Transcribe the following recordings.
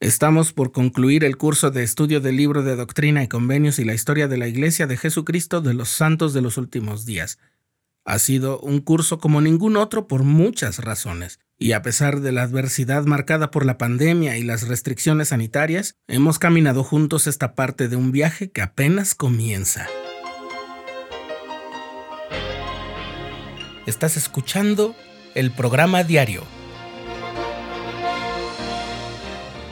Estamos por concluir el curso de estudio del libro de Doctrina y Convenios y la historia de la Iglesia de Jesucristo de los Santos de los Últimos Días. Ha sido un curso como ningún otro por muchas razones, y a pesar de la adversidad marcada por la pandemia y las restricciones sanitarias, hemos caminado juntos esta parte de un viaje que apenas comienza. Estás escuchando el programa diario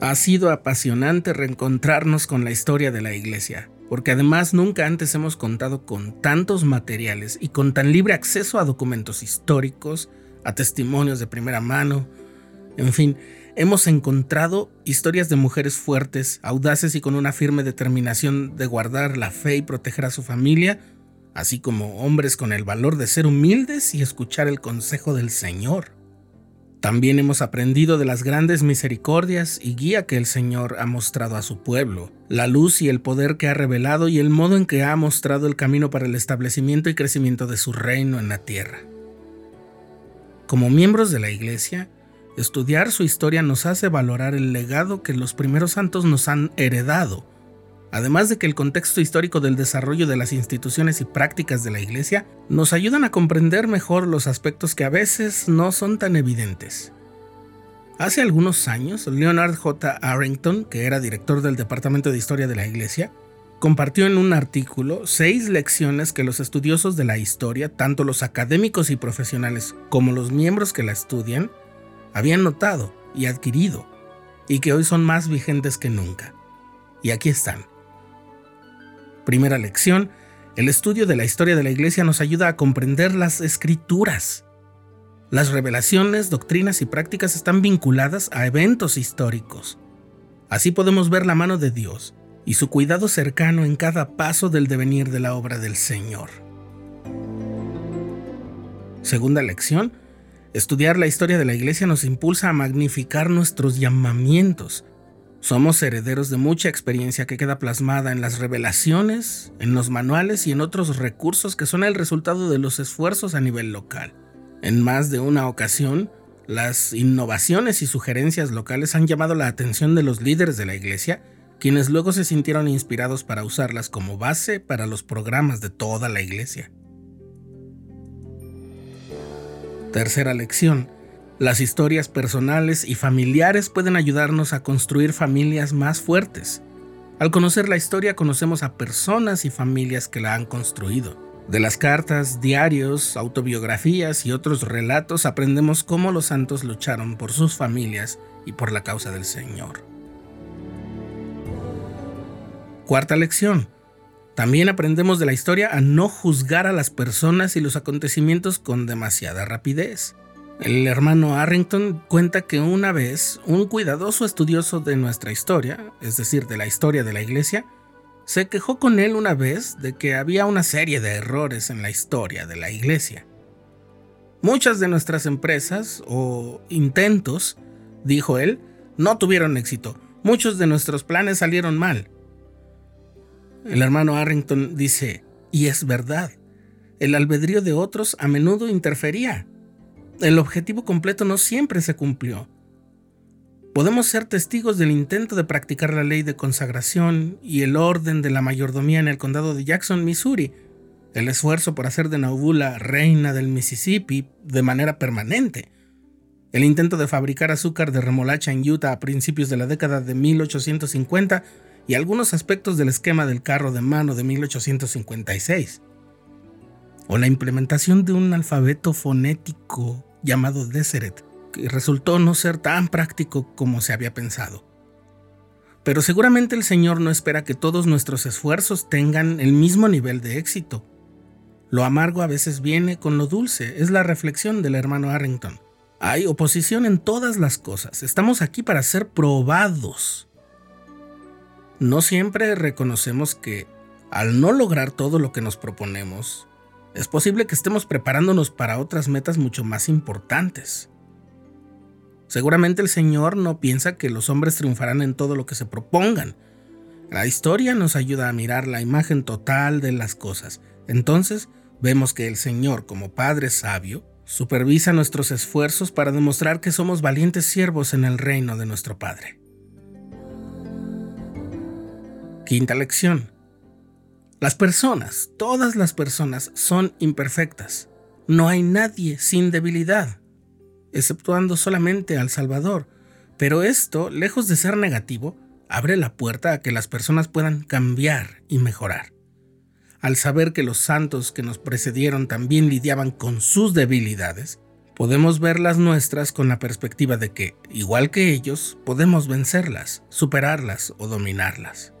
Ha sido apasionante reencontrarnos con la historia de la Iglesia, porque además nunca antes hemos contado con tantos materiales y con tan libre acceso a documentos históricos, a testimonios de primera mano, en fin, hemos encontrado historias de mujeres fuertes, audaces y con una firme determinación de guardar la fe y proteger a su familia, así como hombres con el valor de ser humildes y escuchar el consejo del Señor. También hemos aprendido de las grandes misericordias y guía que el Señor ha mostrado a su pueblo, la luz y el poder que ha revelado y el modo en que ha mostrado el camino para el establecimiento y crecimiento de su reino en la tierra. Como miembros de la Iglesia, estudiar su historia nos hace valorar el legado que los primeros santos nos han heredado además de que el contexto histórico del desarrollo de las instituciones y prácticas de la Iglesia nos ayudan a comprender mejor los aspectos que a veces no son tan evidentes. Hace algunos años, Leonard J. Arrington, que era director del Departamento de Historia de la Iglesia, compartió en un artículo seis lecciones que los estudiosos de la historia, tanto los académicos y profesionales como los miembros que la estudian, habían notado y adquirido, y que hoy son más vigentes que nunca. Y aquí están. Primera lección, el estudio de la historia de la Iglesia nos ayuda a comprender las escrituras. Las revelaciones, doctrinas y prácticas están vinculadas a eventos históricos. Así podemos ver la mano de Dios y su cuidado cercano en cada paso del devenir de la obra del Señor. Segunda lección, estudiar la historia de la Iglesia nos impulsa a magnificar nuestros llamamientos somos herederos de mucha experiencia que queda plasmada en las revelaciones, en los manuales y en otros recursos que son el resultado de los esfuerzos a nivel local. En más de una ocasión, las innovaciones y sugerencias locales han llamado la atención de los líderes de la Iglesia, quienes luego se sintieron inspirados para usarlas como base para los programas de toda la Iglesia. Tercera lección. Las historias personales y familiares pueden ayudarnos a construir familias más fuertes. Al conocer la historia conocemos a personas y familias que la han construido. De las cartas, diarios, autobiografías y otros relatos aprendemos cómo los santos lucharon por sus familias y por la causa del Señor. Cuarta lección. También aprendemos de la historia a no juzgar a las personas y los acontecimientos con demasiada rapidez. El hermano Arrington cuenta que una vez un cuidadoso estudioso de nuestra historia, es decir, de la historia de la iglesia, se quejó con él una vez de que había una serie de errores en la historia de la iglesia. Muchas de nuestras empresas o intentos, dijo él, no tuvieron éxito. Muchos de nuestros planes salieron mal. El hermano Arrington dice, y es verdad, el albedrío de otros a menudo interfería el objetivo completo no siempre se cumplió. Podemos ser testigos del intento de practicar la ley de consagración y el orden de la mayordomía en el condado de Jackson, Missouri, el esfuerzo por hacer de Nauvoo reina del Mississippi de manera permanente, el intento de fabricar azúcar de remolacha en Utah a principios de la década de 1850 y algunos aspectos del esquema del carro de mano de 1856, o la implementación de un alfabeto fonético llamado Deseret, que resultó no ser tan práctico como se había pensado. Pero seguramente el Señor no espera que todos nuestros esfuerzos tengan el mismo nivel de éxito. Lo amargo a veces viene con lo dulce, es la reflexión del hermano Arrington. Hay oposición en todas las cosas, estamos aquí para ser probados. no siempre reconocemos que, al no lograr todo lo que nos proponemos, es posible que estemos preparándonos para otras metas mucho más importantes. Seguramente el Señor no piensa que los hombres triunfarán en todo lo que se propongan. La historia nos ayuda a mirar la imagen total de las cosas. Entonces vemos que el Señor, como Padre sabio, supervisa nuestros esfuerzos para demostrar que somos valientes siervos en el reino de nuestro Padre. Quinta lección. Las personas, todas las personas, son imperfectas. No hay nadie sin debilidad, exceptuando solamente al Salvador. Pero esto, lejos de ser negativo, abre la puerta a que las personas puedan cambiar y mejorar. Al saber que los santos que nos precedieron también lidiaban con sus debilidades, podemos ver las nuestras con la perspectiva de que, igual que ellos, podemos vencerlas, superarlas o dominarlas.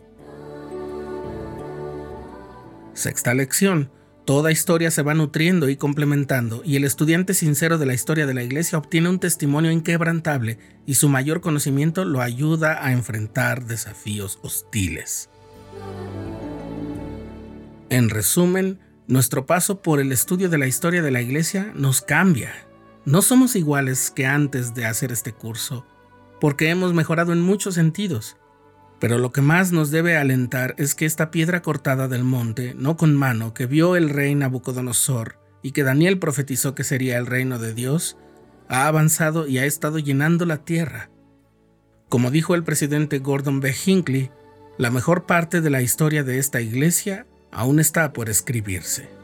Sexta lección. Toda historia se va nutriendo y complementando, y el estudiante sincero de la historia de la Iglesia obtiene un testimonio inquebrantable y su mayor conocimiento lo ayuda a enfrentar desafíos hostiles. En resumen, nuestro paso por el estudio de la historia de la Iglesia nos cambia. No somos iguales que antes de hacer este curso, porque hemos mejorado en muchos sentidos. Pero lo que más nos debe alentar es que esta piedra cortada del monte, no con mano, que vio el rey Nabucodonosor y que Daniel profetizó que sería el reino de Dios, ha avanzado y ha estado llenando la tierra. Como dijo el presidente Gordon B. Hinckley, la mejor parte de la historia de esta iglesia aún está por escribirse.